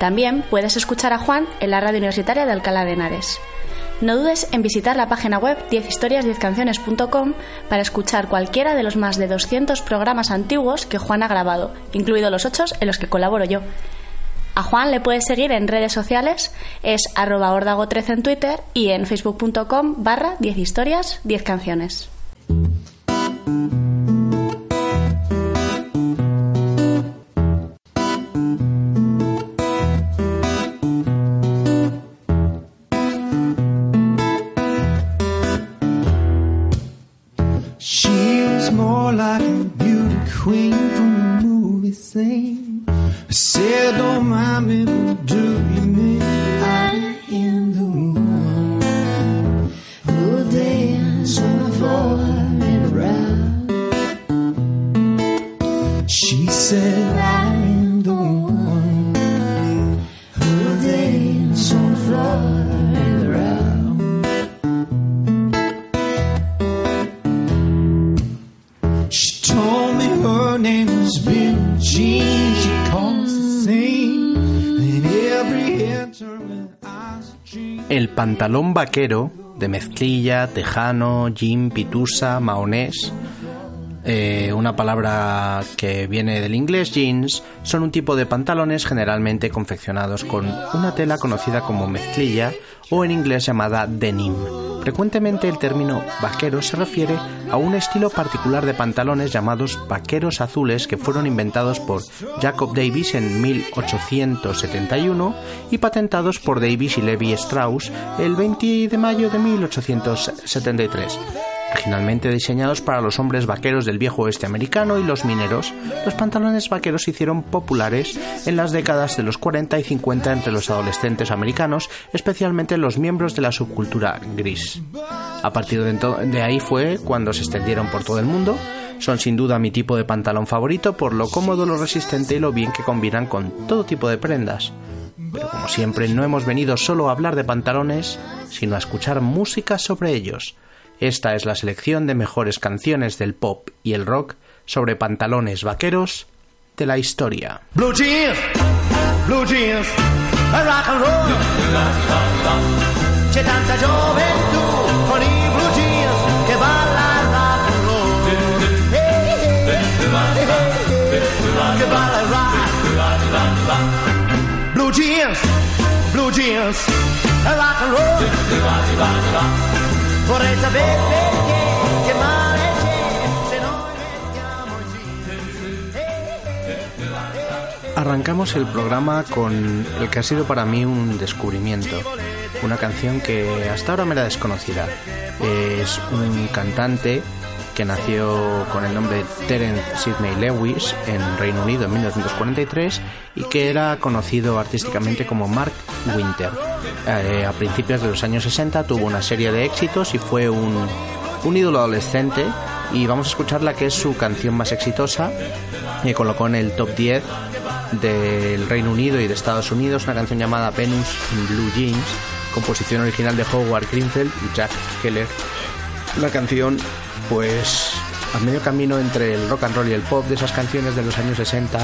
También puedes escuchar a Juan en la radio universitaria de Alcalá de Henares. No dudes en visitar la página web 10historias10canciones.com para escuchar cualquiera de los más de 200 programas antiguos que Juan ha grabado, incluidos los 8 en los que colaboro yo. A Juan le puedes seguir en redes sociales, es arroba ordago13 en Twitter y en facebook.com barra 10 pantalón vaquero de mezclilla, tejano, jean, pitusa, mahonés, eh, una palabra que viene del inglés jeans, son un tipo de pantalones generalmente confeccionados con una tela conocida como mezclilla o en inglés llamada denim. Frecuentemente el término vaquero se refiere a un estilo particular de pantalones llamados vaqueros azules que fueron inventados por Jacob Davis en 1871 y patentados por Davis y Levi Strauss el 20 de mayo de 1873. Originalmente diseñados para los hombres vaqueros del viejo oeste americano y los mineros, los pantalones vaqueros se hicieron populares en las décadas de los 40 y 50 entre los adolescentes americanos, especialmente los miembros de la subcultura gris. A partir de, ahí fue cuando se extendieron por todo el mundo. Son sin duda mi tipo de pantalón favorito por lo cómodo, lo resistente y lo bien que combinan con todo tipo de prendas. Pero como siempre no hemos venido solo a hablar de pantalones, sino a escuchar música sobre ellos. Esta es la selección de mejores canciones del pop y el rock sobre pantalones vaqueros de la historia. Blue jeans, blue jeans, blue jeans. Arrancamos el programa con el que ha sido para mí un descubrimiento, una canción que hasta ahora me era desconocida. Es un cantante que nació con el nombre Terence Sidney Lewis en Reino Unido en 1943 y que era conocido artísticamente como Mark Winter. Eh, a principios de los años 60 tuvo una serie de éxitos y fue un, un ídolo adolescente y vamos a escuchar la que es su canción más exitosa que colocó en el top 10 del Reino Unido y de Estados Unidos una canción llamada Venus in Blue Jeans composición original de Howard Greenfield y Jack Keller una canción pues a medio camino entre el rock and roll y el pop de esas canciones de los años 60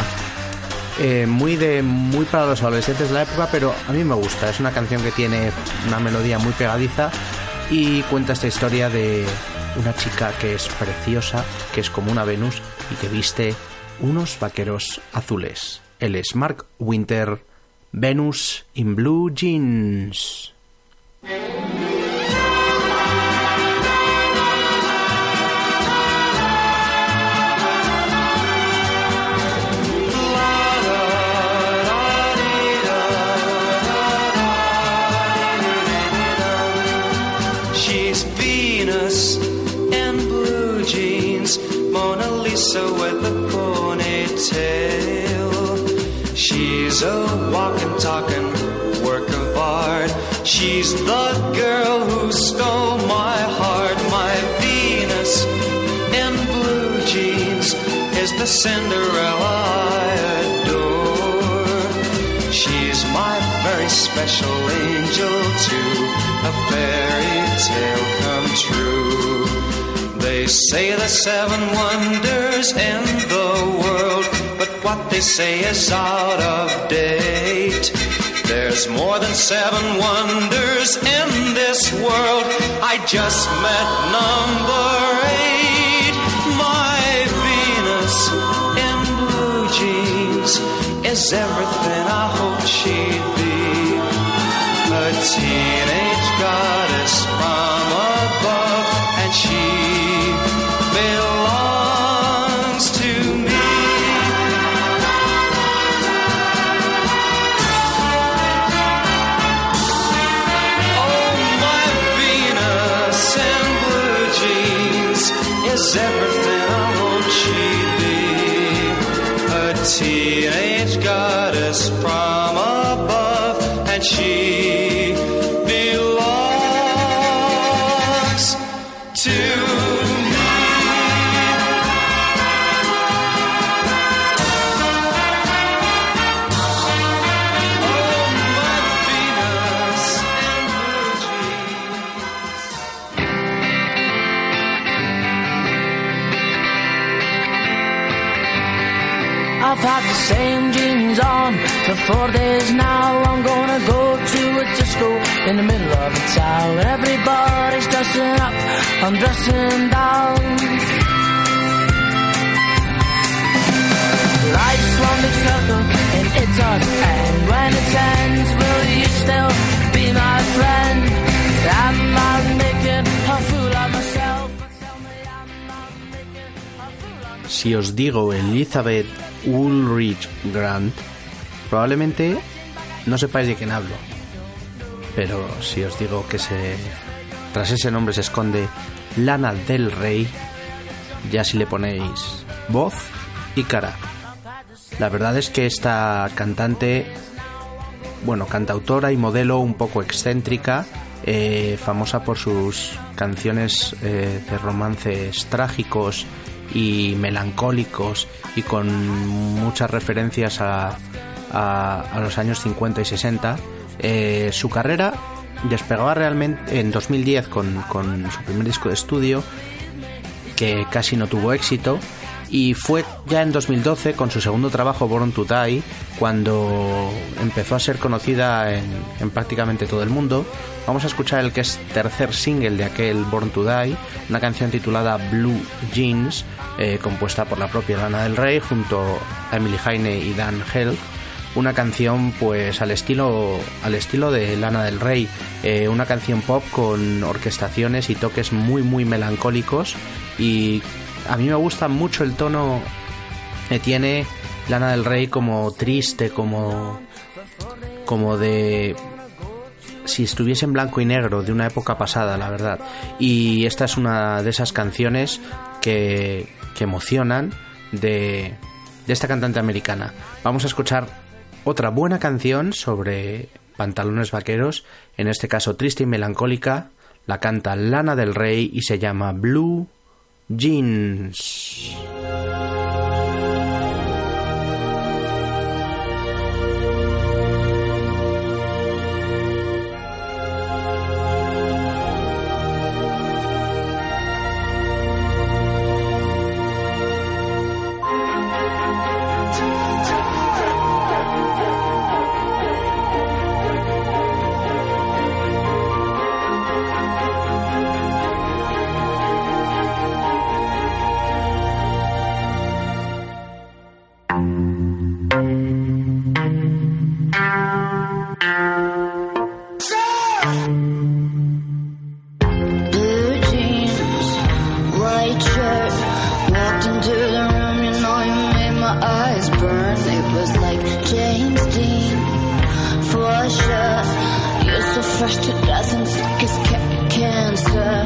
eh, muy de muy para los adolescentes de la época pero a mí me gusta. Es una canción que tiene una melodía muy pegadiza y cuenta esta historia de una chica que es preciosa que es como una Venus y que viste unos vaqueros azules. Él es Mark Winter Venus in Blue Jeans Lisa with a ponytail. She's a walking, talking work of art. She's the girl who stole my heart, my Venus in blue jeans is the Cinderella I adore. She's my very special angel too, a fairy tale come true. They say the seven wonders in the world, but what they say is out of date. There's more than seven wonders in this world. I just met number eight. My Venus in blue jeans is everything I hoped four days now. I'm gonna go to a disco in the middle of the town. Everybody's dressing up, I'm dressing down. Life's one big circle and it doesn't end. When it ends, will you still be my friend? Am I making a fool of myself? Tell me I'm not making a fool of myself. Si os digo Elizabeth Woolrich Grant, probablemente no sepáis de quién hablo. Pero si os digo que se tras ese nombre se esconde Lana del Rey, ya si le ponéis voz y cara. La verdad es que esta cantante, bueno, cantautora y modelo un poco excéntrica, eh, famosa por sus canciones eh, de romances trágicos y melancólicos y con muchas referencias a, a- a los años 50 y 60. Eh, su carrera despegaba realmente en 2010 con, con su primer disco de estudio que casi no tuvo éxito y fue ya en 2012 con su segundo trabajo Born to Die cuando empezó a ser conocida en, en prácticamente todo el mundo. Vamos a escuchar el que es tercer single de aquel Born to Die, una canción titulada Blue Jeans, eh, compuesta por la propia Lana del Rey junto a Emily Heine y Dan Held una canción pues al estilo al estilo de Lana del Rey eh, una canción pop con orquestaciones y toques muy muy melancólicos y a mí me gusta mucho el tono que tiene Lana del Rey como triste como como de si estuviese en blanco y negro de una época pasada, la verdad. Y esta es una de esas canciones que, que emocionan de, de esta cantante americana. Vamos a escuchar otra buena canción sobre pantalones vaqueros, en este caso triste y melancólica. La canta Lana del Rey y se llama Blue Jeans. Into the room, you know you made my eyes burn. It was like James Dean, for sure. You're so fresh to death and sick as ca- cancer.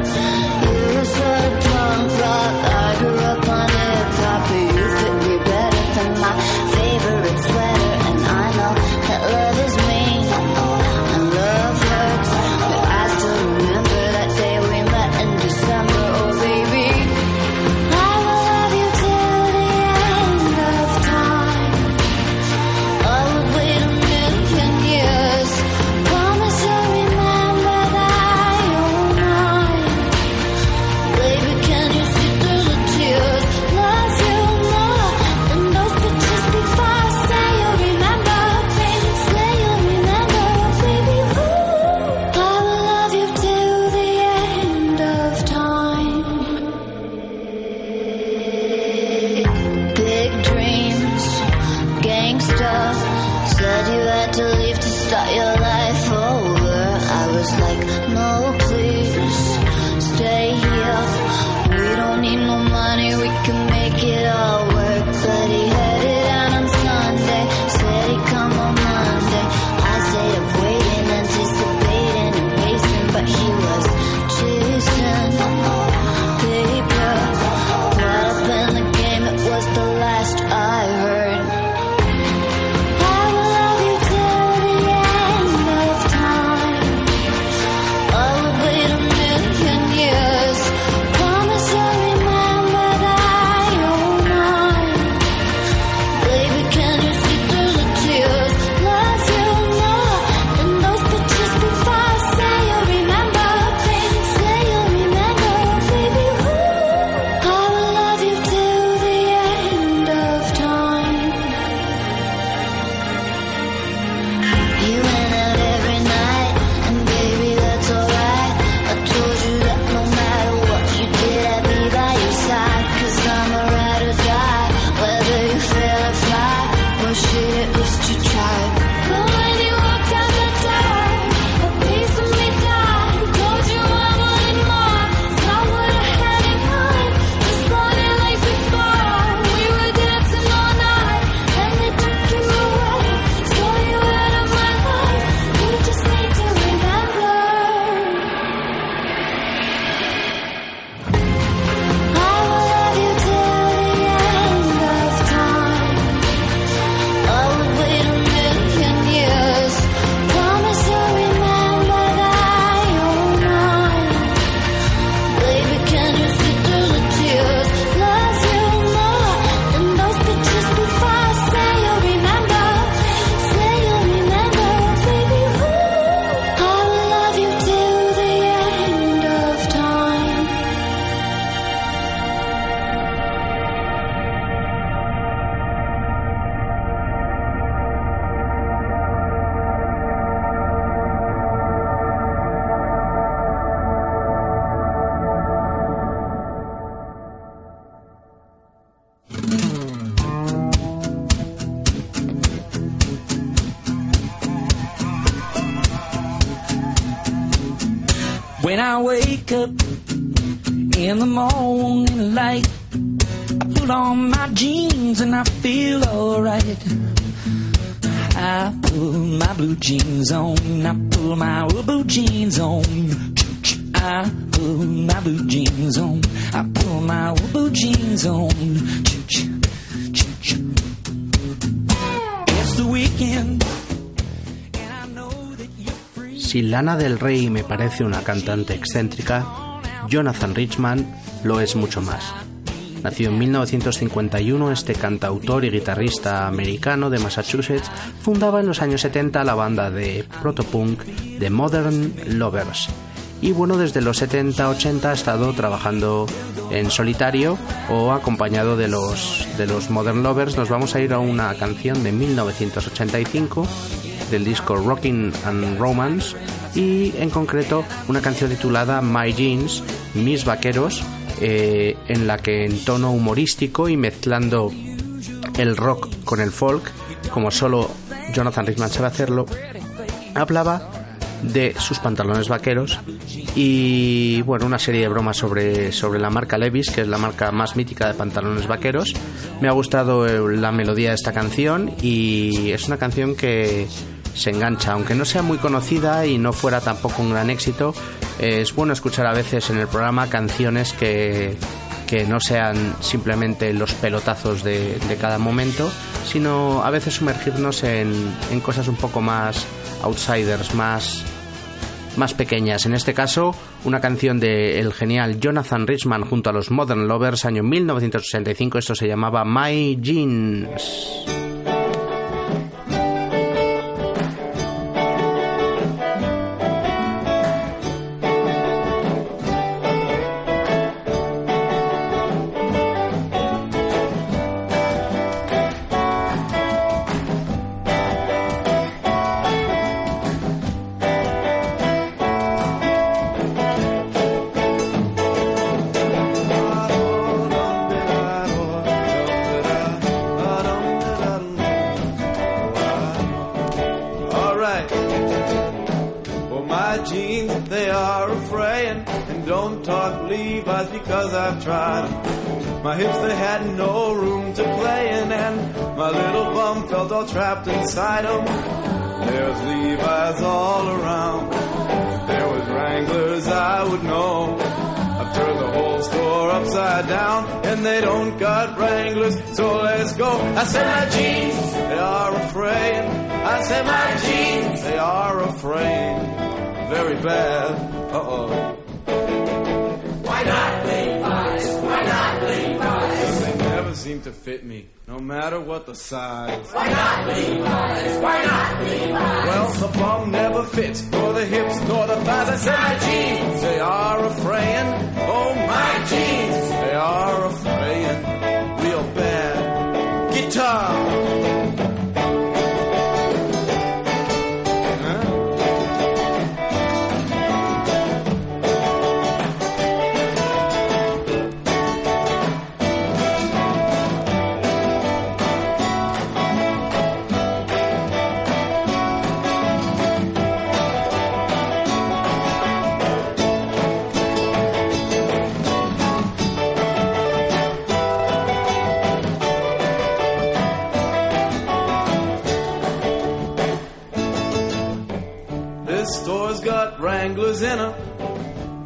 Si Lana del Rey me parece una cantante excéntrica, Jonathan Richman lo es mucho más. Nacido en 1951, este cantautor y guitarrista americano de Massachusetts fundaba en los años 70 la banda de protopunk The Modern Lovers. Y bueno, desde los 70-80 ha estado trabajando en solitario o acompañado de los, de los Modern Lovers. Nos vamos a ir a una canción de 1985 del disco Rockin' and Romance y en concreto una canción titulada My Jeans, Mis Vaqueros, eh, en la que en tono humorístico y mezclando el rock con el folk, como solo Jonathan Richman sabe hacerlo, hablaba de sus pantalones vaqueros y bueno una serie de bromas sobre, sobre la marca Levis que es la marca más mítica de pantalones vaqueros. Me ha gustado eh, la melodía de esta canción y es una canción que se engancha. Aunque no sea muy conocida y no fuera tampoco un gran éxito es bueno escuchar a veces en el programa canciones que que no sean simplemente los pelotazos de, de cada momento, sino a veces sumergirnos en, en cosas un poco más outsiders, más, más pequeñas. En este caso, una canción del genial Jonathan Richman junto a los Modern Lovers, año 1965. Esto se llamaba My Jeans. My jeans, they are a fraying. And don't talk Levi's because I've tried. My hips, they had no room to play in. And my little bum felt all trapped inside inside 'em. There's Levi's all around. There was Wranglers, I would know. I've turned the whole store upside down, and they don't got Wranglers, so let's go. I said my jeans, they are a fraying. I said my jeans, they are a fraying. Very bad. Uh oh. Why not Levi's? Why not Levi's? They never seem to fit me, no matter what the size. Why not Levi's? Why not Levi's? Well, the bum never fits, nor the hips, nor the thighs. I said my jeans, they are a fraying. Oh, my jeans, they are a fraying. Real bad. Guitar.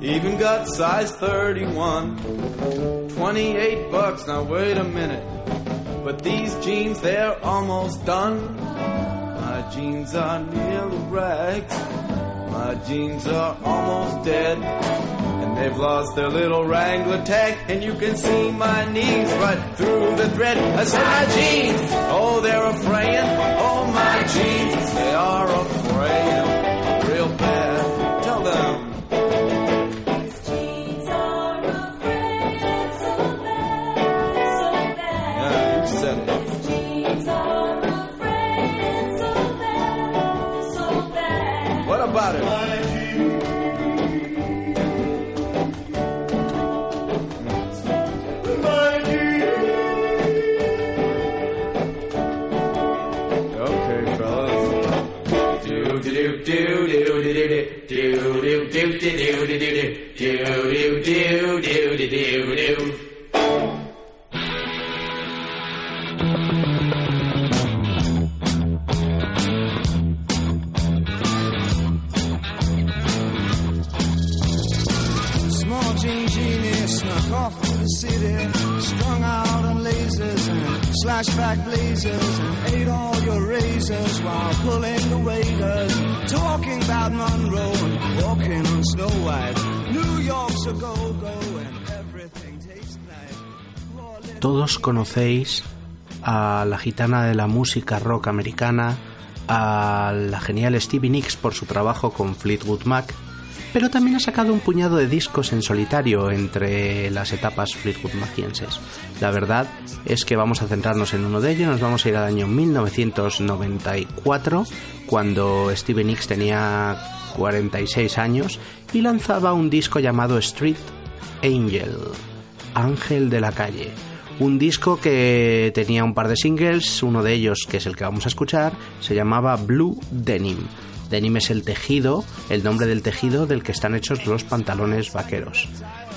Even got size 31. 28 bucks, now wait a minute. But these jeans, they're almost done. My jeans are nearly rags. My jeans are almost dead. And they've lost their little Wrangler tag. And you can see my knees right through the thread. I said my jeans, oh, they're a fraying. Oh, my jeans, a la gitana de la música rock americana, a la genial Stevie Nicks por su trabajo con Fleetwood Mac, pero también ha sacado un puñado de discos en solitario entre las etapas Fleetwood Macienses. La verdad es que vamos a centrarnos en uno de ellos, nos vamos a ir al año 1994, cuando Stevie Nicks tenía 46 años y lanzaba un disco llamado Street Angel, Ángel de la Calle. Un disco que tenía un par de singles, uno de ellos, que es el que vamos a escuchar, se llamaba Blue Denim. Denim es el tejido, el nombre del tejido del que están hechos los pantalones vaqueros.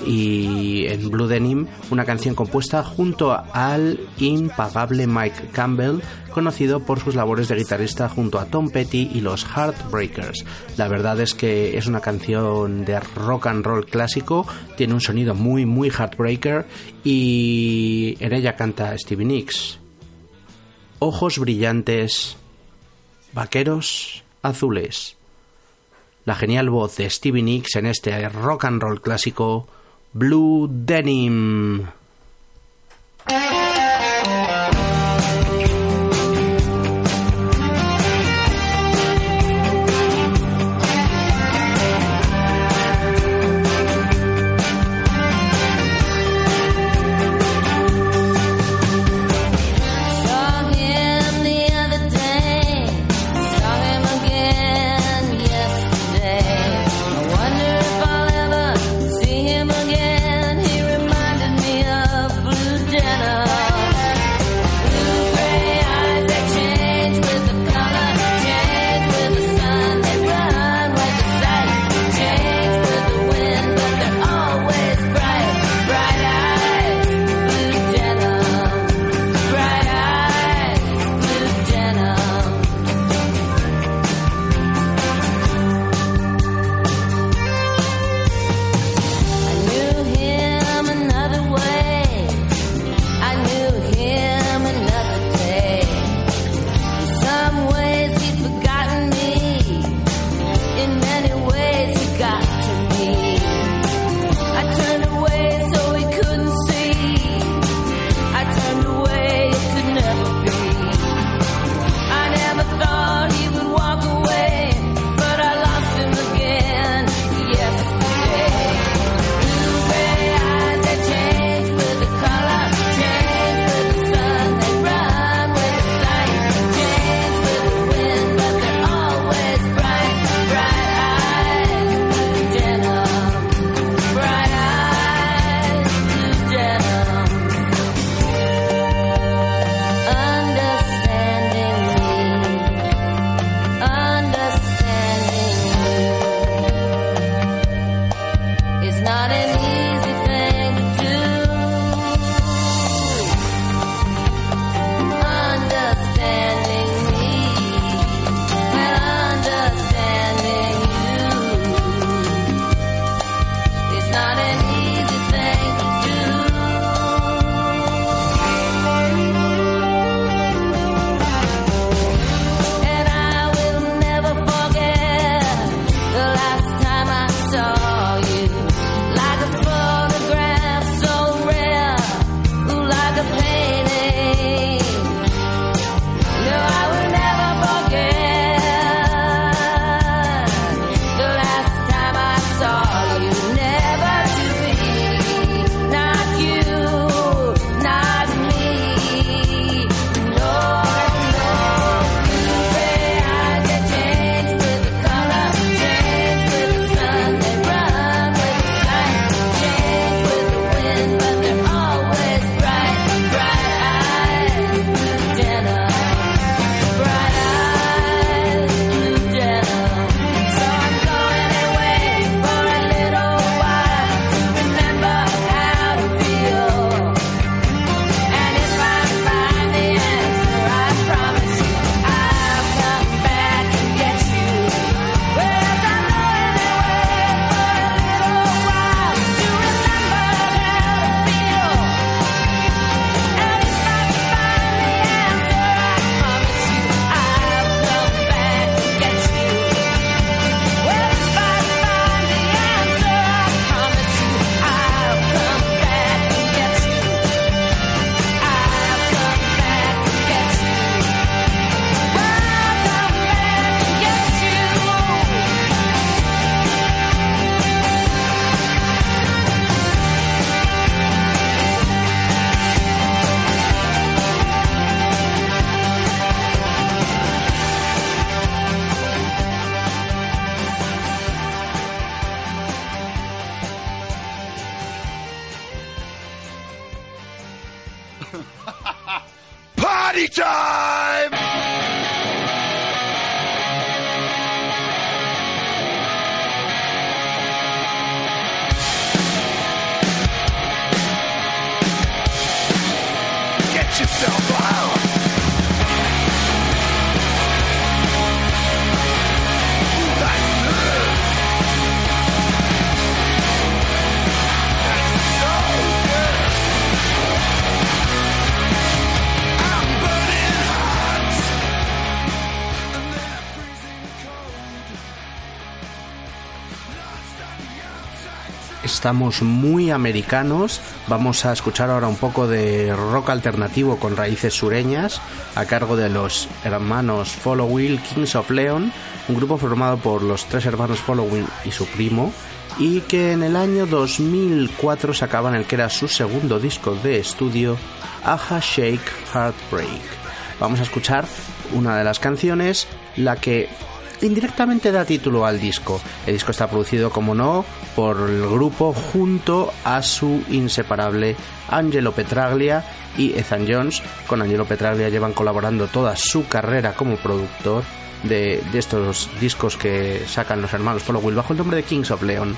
Y en Blue Denim, una canción compuesta junto al impagable Mike Campbell, conocido por sus labores de guitarrista junto a Tom Petty y los Heartbreakers. La verdad es que es una canción de rock and roll clásico, tiene un sonido muy, muy heartbreaker y en ella canta Stevie Nicks. Ojos brillantes, vaqueros azules. La genial voz de Stevie Nicks en este rock and roll clásico Blue Denim. Estamos muy americanos. Vamos a escuchar ahora un poco de rock alternativo con raíces sureñas a cargo de los hermanos Following Kings of Leon, un grupo formado por los tres hermanos Following y su primo, y que en el año 2004 sacaban el que era su segundo disco de estudio, Aja Shake Heartbreak. Vamos a escuchar una de las canciones, la que indirectamente da título al disco. El disco está producido, como no, por el grupo junto a su inseparable Angelo Petraglia y Ethan Jones. Con Angelo Petraglia llevan colaborando toda su carrera como productor de, estos discos que sacan los hermanos Followill bajo el nombre de Kings of Leon.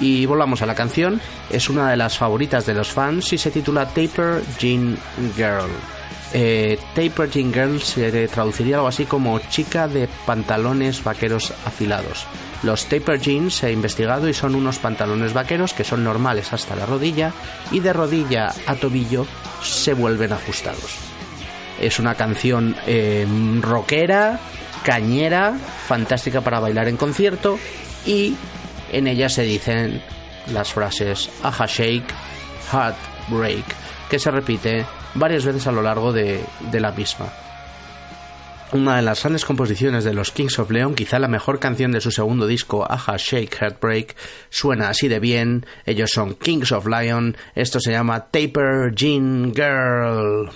Y volvamos a la canción, es una de las favoritas de los fans y se titula Taper Jean Girl. Eh, Taper Jean Girl se traduciría algo así como chica de pantalones vaqueros afilados. Los taper jeans se ha investigado y son unos pantalones vaqueros que son normales hasta la rodilla y de rodilla a tobillo se vuelven ajustados. Es una canción eh, rockera, cañera, fantástica para bailar en concierto y en ella se dicen las frases Aja Shake, Heartbreak, que se repite varias veces a lo largo de, de la misma. Una de las grandes composiciones de los Kings of Leon, quizá la mejor canción de su segundo disco, Aja Shake Heartbreak, suena así de bien. Ellos son Kings of Lion, esto se llama Taper Jean Girl.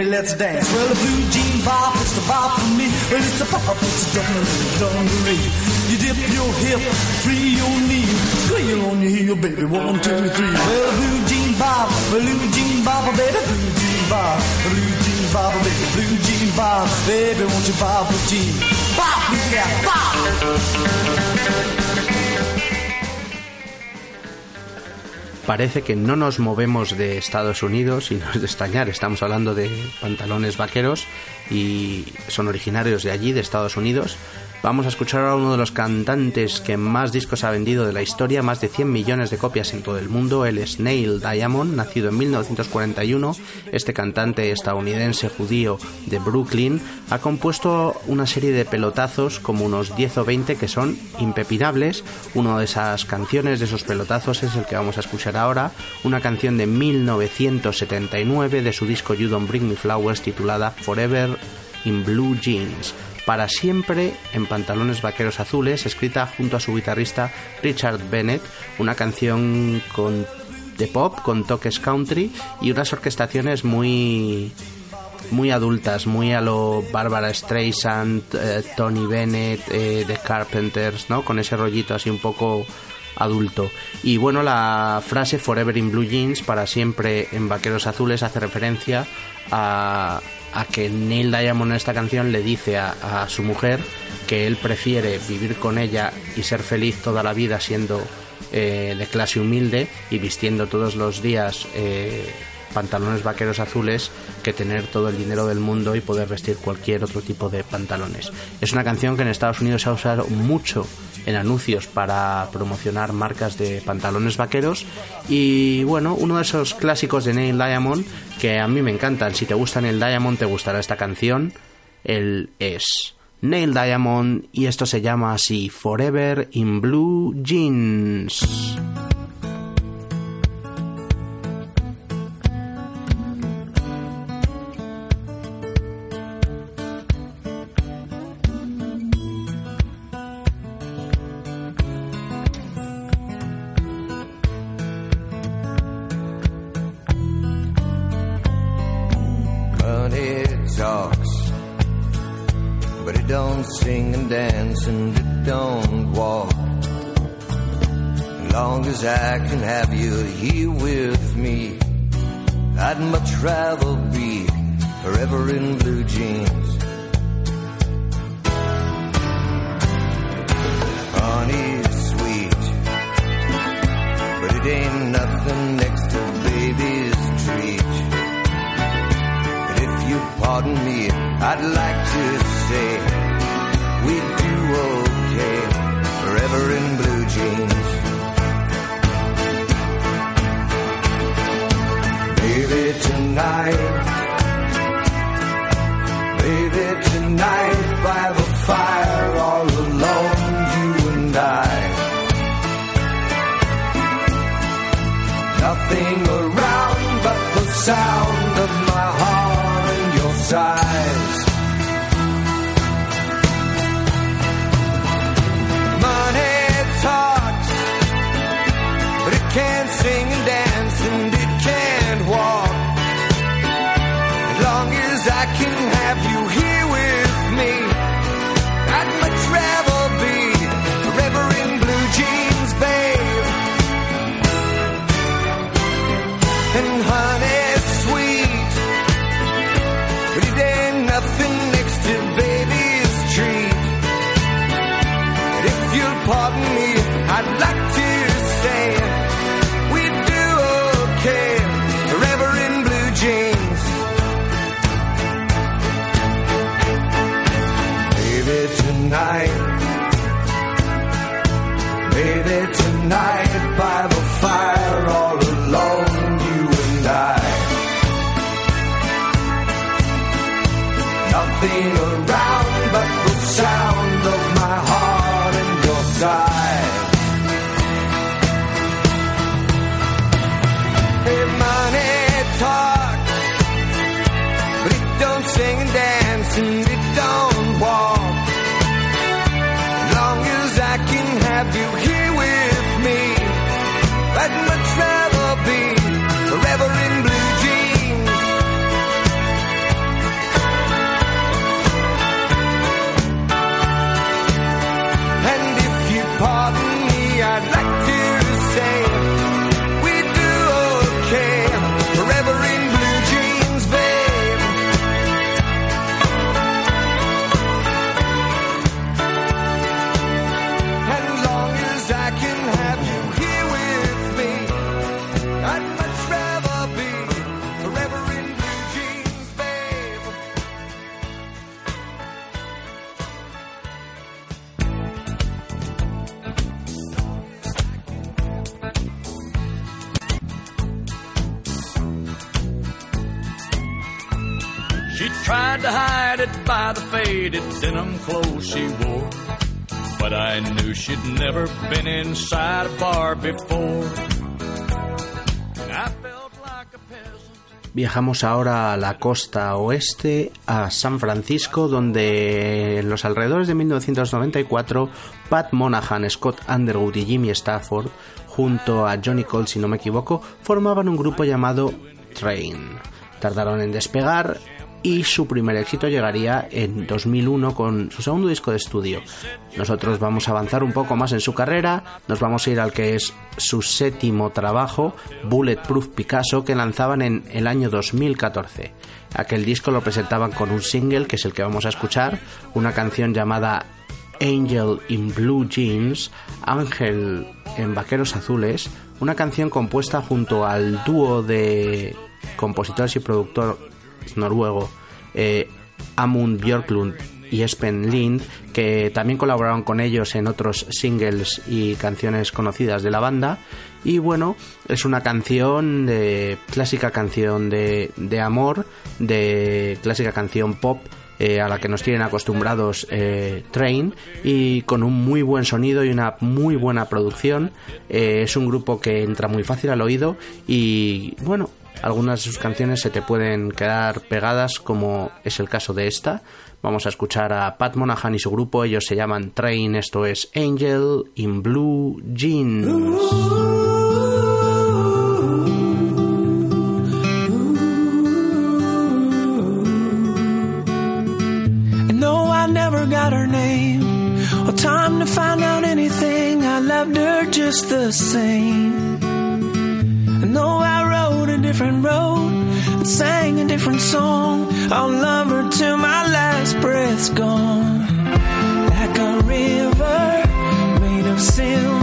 Baby, let's dance. Well, the blue jean bop, it's the bop for me. Well, it's the bop, it's the dungaree, dungaree. You dip your hip, free your knee, squeal on your heel, oh, baby. One, two, three. Well, the blue jean bop, blue jean bop, oh, baby, blue jean bop, blue jean bop, oh, baby, blue jean bop, baby, won't you bop a jean? Bop, yeah, bop. Parece que no nos movemos de Estados Unidos y no es de extrañar, estamos hablando de pantalones vaqueros y son originarios de allí, de Estados Unidos. Vamos a escuchar a uno de los cantantes que más discos ha vendido de la historia, más de 100 millones de copias en todo el mundo. Él es Neil Diamond, nacido en 1941. Este cantante estadounidense judío de Brooklyn ha compuesto una serie de pelotazos, como unos 10 o 20, que son impepinables. Una de esas canciones, de esos pelotazos, es el que vamos a escuchar ahora. Una canción de 1979 de su disco You Don't Bring Me Flowers titulada Forever in Blue Jeans para siempre en pantalones vaqueros azules, escrita junto a su guitarrista Richard Bennett, una canción con, de pop con toques country y unas orquestaciones muy muy adultas, muy a lo Barbara Streisand, eh, Tony Bennett, eh, The Carpenters, ¿no? Con ese rollito así un poco adulto. Y bueno, la frase Forever in Blue Jeans, para siempre en vaqueros azules, hace referencia a, a que Neil Diamond en esta canción le dice a, su mujer que él prefiere vivir con ella y ser feliz toda la vida siendo eh, de clase humilde y vistiendo todos los días eh, pantalones vaqueros azules que tener todo el dinero del mundo y poder vestir cualquier otro tipo de pantalones. Es una canción que en Estados Unidos se ha usado mucho en anuncios para promocionar marcas de pantalones vaqueros y bueno, uno de esos clásicos de Neil Diamond que a mí me encantan. Si te gusta Neil Diamond te gustará esta canción. Él es Neil Diamond y esto se llama así Forever in Blue Jeans. As I can have you here with me, I'd much rather be forever in blue jeans. Honey's sweet, but it ain't nothing next to baby's treat. But if you pardon me, I'd like to say we do okay forever in blue jeans. Tonight, baby, tonight by the fire, all alone, you and I. Nothing around but the sound can have you Viajamos ahora a la costa oeste, a San Francisco, donde en los alrededores de 1994 Pat Monahan, Scott Underwood y Jimmy Stafford, junto a Johnny Cole, si no me equivoco, formaban un grupo llamado Train. Tardaron en despegar y su primer éxito llegaría en 2001 con su segundo disco de estudio. Nosotros vamos a avanzar un poco más en su carrera, nos vamos a ir al que es su séptimo trabajo, Bulletproof Picasso, que lanzaban en el año 2014. Aquel disco lo presentaban con un single, que es el que vamos a escuchar, una canción llamada Angel in Blue Jeans, Ángel en Vaqueros Azules, una canción compuesta junto al dúo de compositores y productor noruego eh, Amund Björklund y Espen Lind, que también colaboraron con ellos en otros singles y canciones conocidas de la banda. Y bueno, es una canción de clásica canción de, de amor, de clásica canción pop eh, a la que nos tienen acostumbrados eh, Train y con un muy buen sonido y una muy buena producción. Es un grupo que entra muy fácil al oído y bueno, algunas de sus canciones se te pueden quedar pegadas como es el caso de esta. Vamos a escuchar a Pat Monahan y su grupo, ellos se llaman Train, esto es Angel in Blue Jeans. Though I rode a different road and sang a different song, I'll love her till my last breath's gone. Like a river made of silver,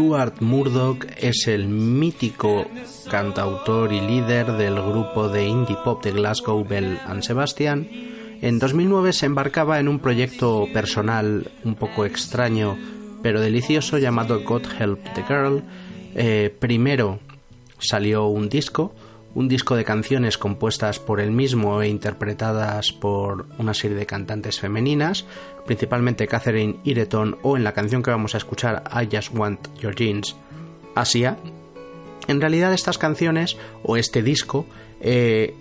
Stuart Murdoch es el mítico cantautor y líder del grupo de indie pop de Glasgow, Bell and Sebastian. En 2009 se embarcaba en un proyecto personal un poco extraño pero delicioso llamado God Help the Girl. Eh, primero salió un disco, un disco de canciones compuestas por él mismo e interpretadas por una serie de cantantes femeninas, principalmente Catherine Ireton o en la canción que vamos a escuchar I Just Want Your Jeans, Asia. En realidad estas canciones o este disco eh,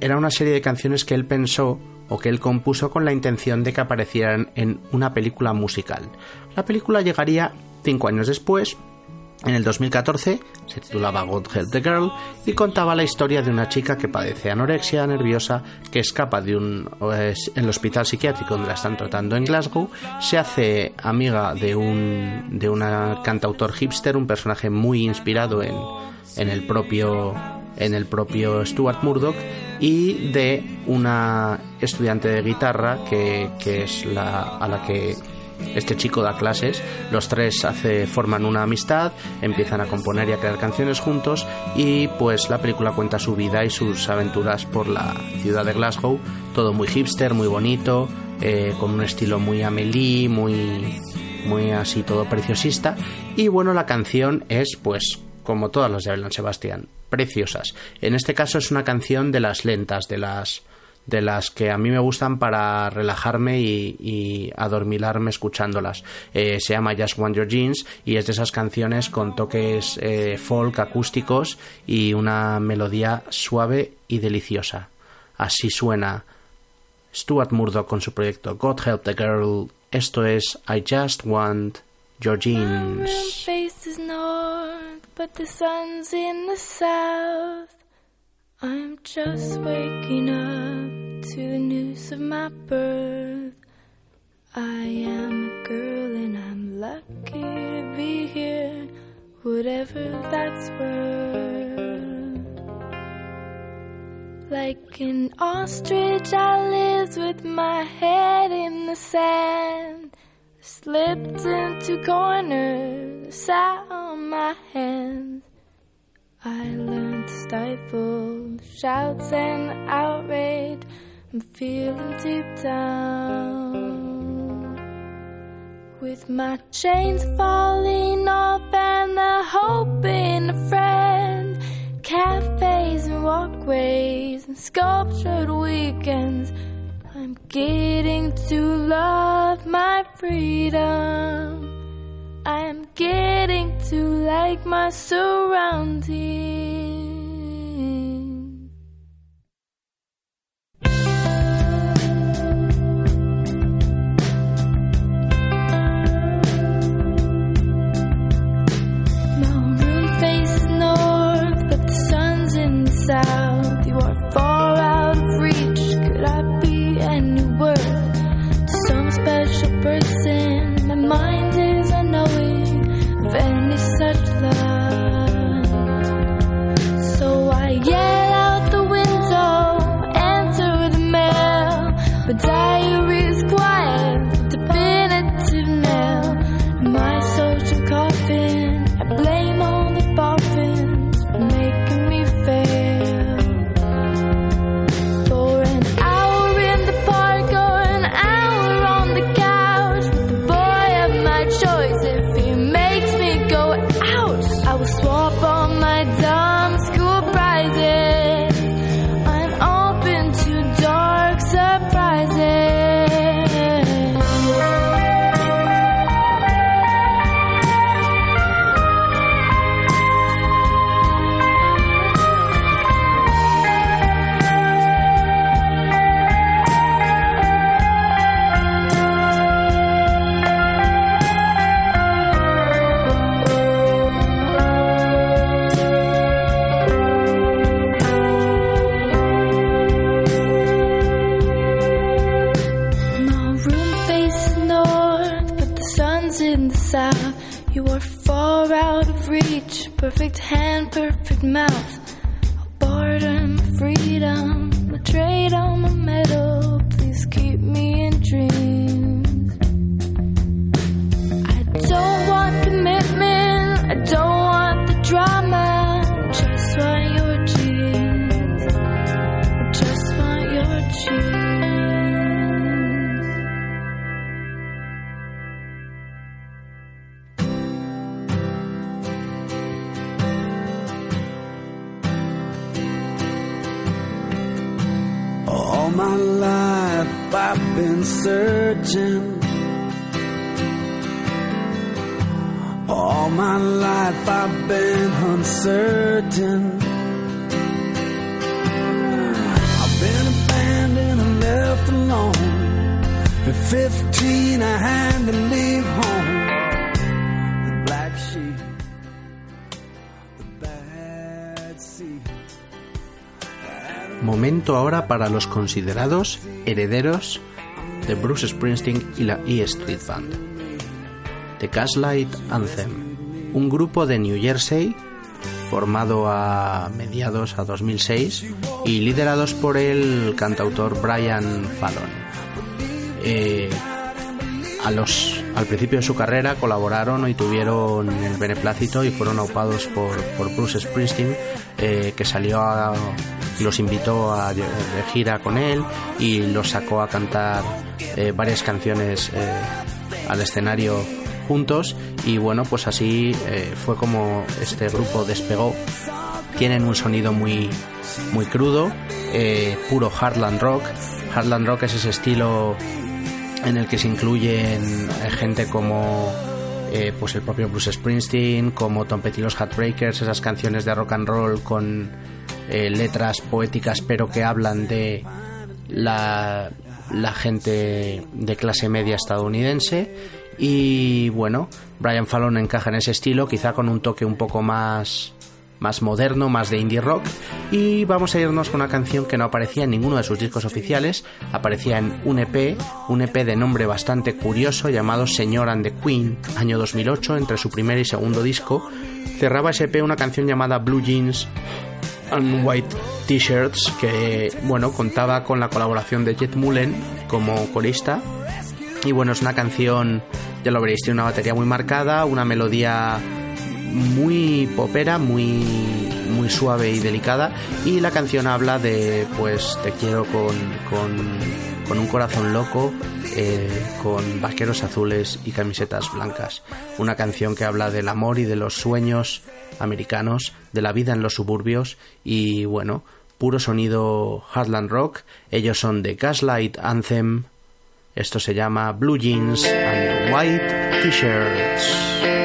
era una serie de canciones que él pensó o que él compuso con la intención de que aparecieran en una película musical. La película llegaría cinco años después, en el 2014, se titulaba God Help the Girl y contaba la historia de una chica que padece anorexia nerviosa, que escapa de un en el hospital psiquiátrico donde la están tratando en Glasgow, se hace amiga de un de una cantautor hipster, un personaje muy inspirado en, en el propio en el propio Stuart Murdoch y de una estudiante de guitarra que, que es la a la que este chico da clases, los tres forman una amistad, empiezan a componer y a crear canciones juntos y pues la película cuenta su vida y sus aventuras por la ciudad de Glasgow, todo muy hipster, muy bonito, eh, con un estilo muy Amelie, muy, muy así todo preciosista y bueno la canción es pues como todas las de Alan Sebastián, preciosas. En este caso es una canción de las lentas, de las de las que a mí me gustan para relajarme y, y adormilarme escuchándolas. Eh, se llama Just Want Your Jeans y es de esas canciones con toques eh, folk acústicos y una melodía suave y deliciosa. Así suena Stuart Murdoch con su proyecto God Help the Girl. Esto es I Just Want Your Jeans. I'm just waking up to the news of my birth. I am a girl and I'm lucky to be here, whatever that's worth. Like an ostrich, I lived with my head in the sand. Slipped into corners, sat on my hands. I learned to stifle shouts and outrage I'm feeling deep down. With my chains falling off and the hope in a friend, cafes and walkways and sculptured weekends. I'm getting to love my freedom. I'm getting to like my surroundings. Perfect hand, perfect mouth. Ahora para los considerados herederos de Bruce Springsteen y la E Street Band. The Gaslight Anthem, un grupo de New Jersey formado a mediados a 2006 y liderados por el cantautor Brian Fallon. Eh, a los, al principio de su carrera colaboraron y tuvieron el beneplácito y fueron aupados por, por Bruce Springsteen, eh, que salió a, los invitó a de gira con él y los sacó a cantar eh, varias canciones eh, al escenario juntos. Y bueno pues así eh, fue como este grupo despegó. Tienen un sonido muy muy crudo eh, puro Heartland Rock. Heartland Rock es ese estilo en el que se incluyen eh, gente como eh, pues el propio Bruce Springsteen, como Tom Petty los Heartbreakers, esas canciones de rock and roll con eh, letras poéticas pero que hablan de la, gente de clase media estadounidense. Y bueno, Brian Fallon encaja en ese estilo, quizá con un toque un poco más más moderno, más de indie rock. Y vamos a irnos con una canción que no aparecía en ninguno de sus discos oficiales, aparecía en un EP, un EP de nombre bastante curioso llamado Señor and the Queen, año 2008, entre su primer y segundo disco, cerraba ese EP una canción llamada Blue Jeans and White T-Shirts que bueno, contaba con la colaboración de Jet Mullen como corista y bueno, es una canción, ya lo veréis, tiene una batería muy marcada, una melodía muy popera, muy, muy suave y delicada. Y la canción habla de, pues, te quiero con, con, con un corazón loco, eh, con vaqueros azules y camisetas blancas. Una canción que habla del amor y de los sueños americanos, de la vida en los suburbios y, bueno, puro sonido Heartland Rock. Ellos son de Gaslight Anthem. Esto se llama Blue Jeans and White T-Shirts.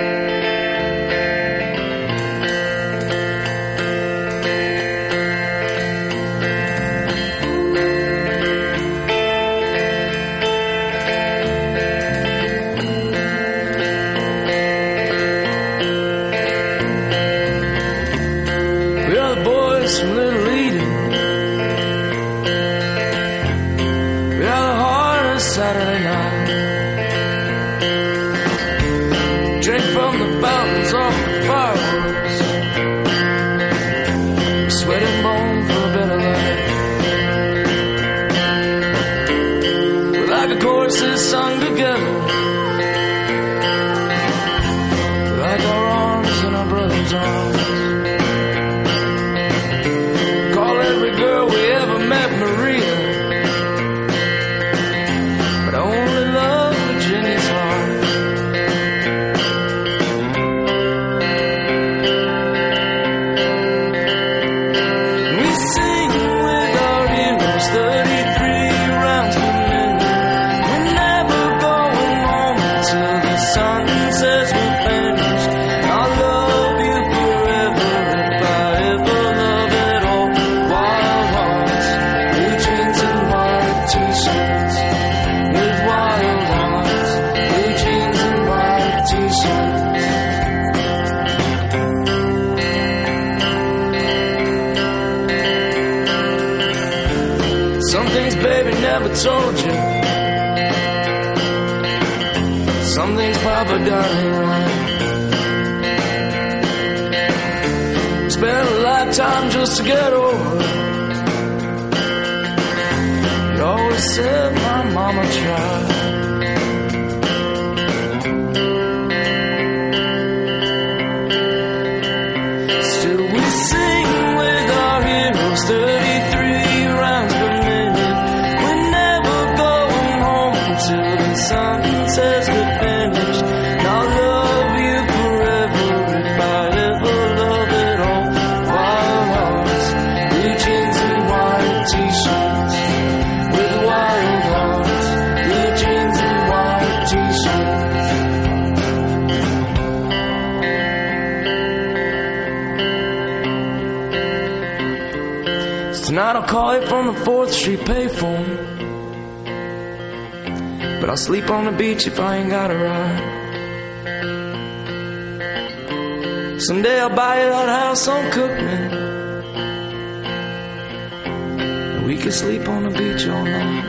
Sleep on the beach all night.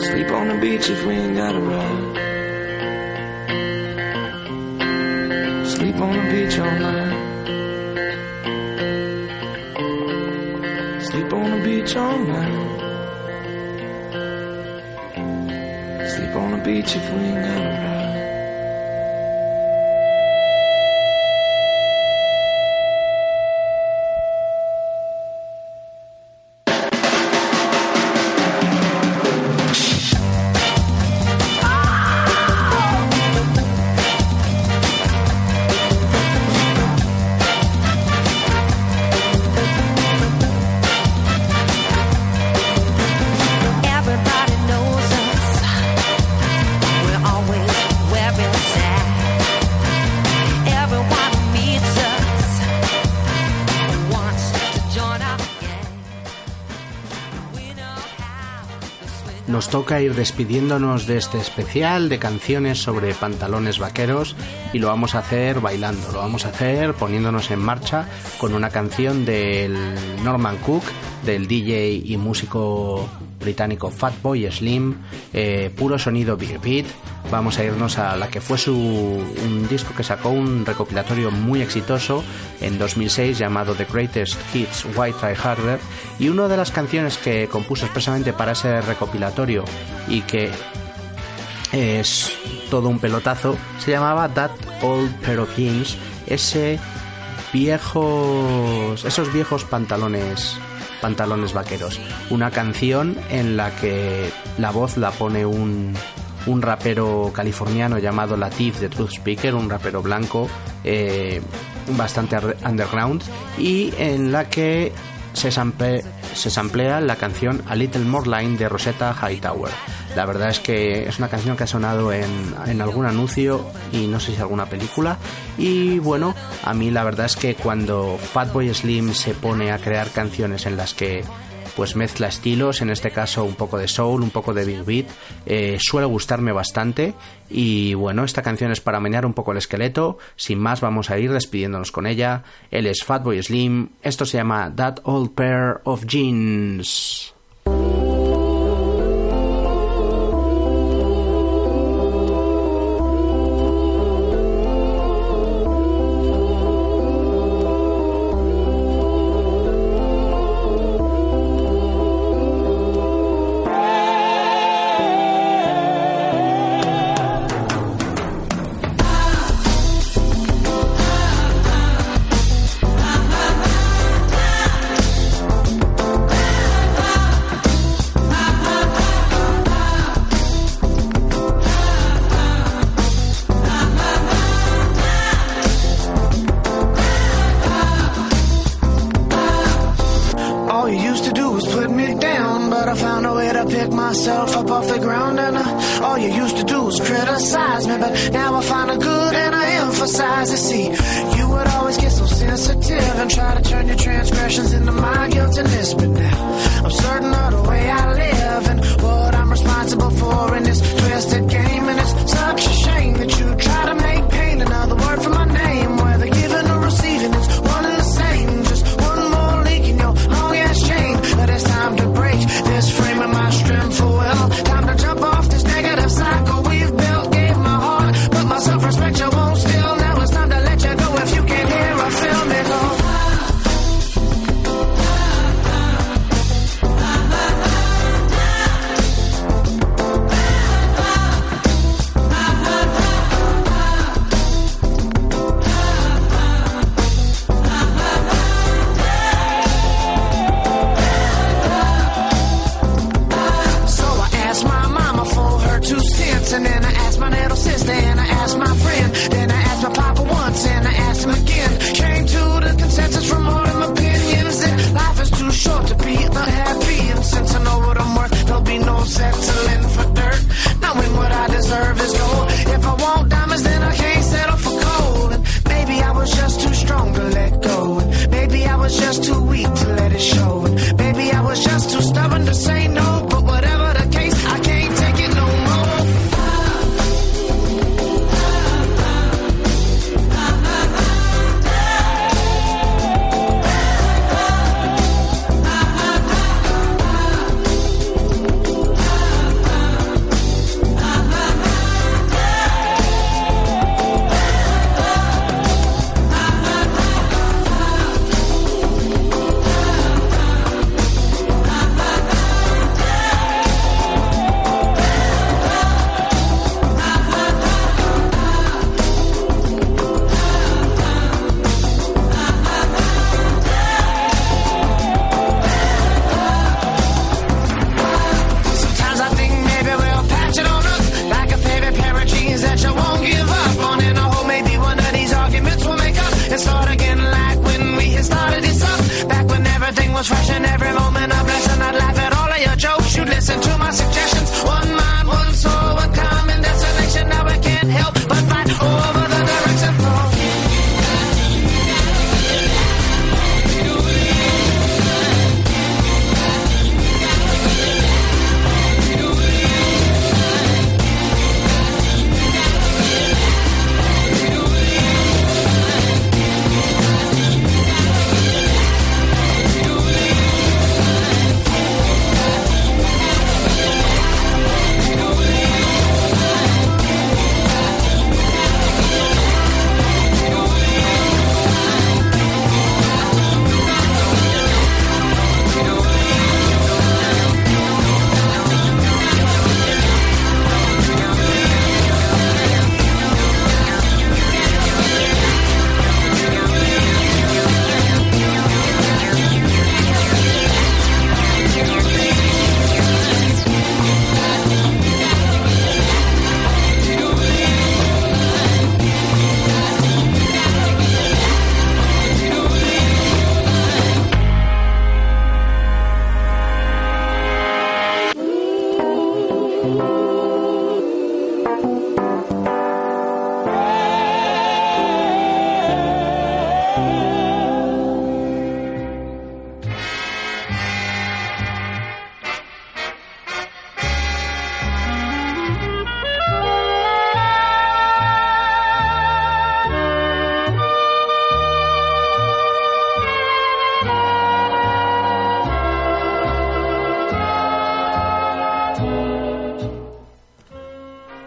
Sleep on the beach if we ain't got a ride. Sleep on the beach all night. Sleep on the beach all night. Sleep on the beach if we ain't got a ride. Toca ir despidiéndonos de este especial de canciones sobre pantalones vaqueros y lo vamos a hacer bailando, lo vamos a hacer poniéndonos en marcha con una canción del Norman Cook, del DJ y músico británico Fatboy Slim, eh, puro sonido Big Beat. Vamos a irnos a la que fue su un disco que sacó un recopilatorio muy exitoso en 2006 llamado The Greatest Hits Why Try Harder y una de las canciones que compuso expresamente para ese recopilatorio y que es todo un pelotazo se llamaba That Old Pair of Jeans ese viejos esos viejos pantalones pantalones vaqueros. Una canción en la que la voz la pone un un rapero californiano llamado Latif de Truth Speaker, un rapero blanco eh, bastante underground y en la que se, se samplea la canción A Little More Line de Rosetta Hightower. La verdad es que es una canción que ha sonado en, en algún anuncio y no sé si alguna película. Y bueno, a mí la verdad es que cuando Fatboy Slim se pone a crear canciones en las que pues mezcla estilos, en este caso un poco de soul, un poco de big beat, eh, suele gustarme bastante y bueno, esta canción es para menear un poco el esqueleto, sin más vamos a ir despidiéndonos con ella, él es Fatboy Slim, esto se llama That Old Pair of Jeans.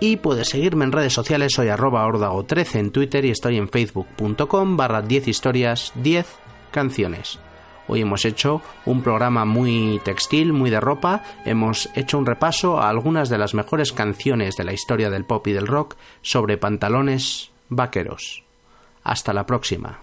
Y puedes seguirme en redes sociales, soy arroba ordago13 en Twitter y estoy en facebook.com barra 10 historias 10 canciones. Hoy hemos hecho un programa muy textil, muy de ropa. Hemos hecho un repaso a algunas de las mejores canciones de la historia del pop y del rock sobre pantalones vaqueros. Hasta la próxima.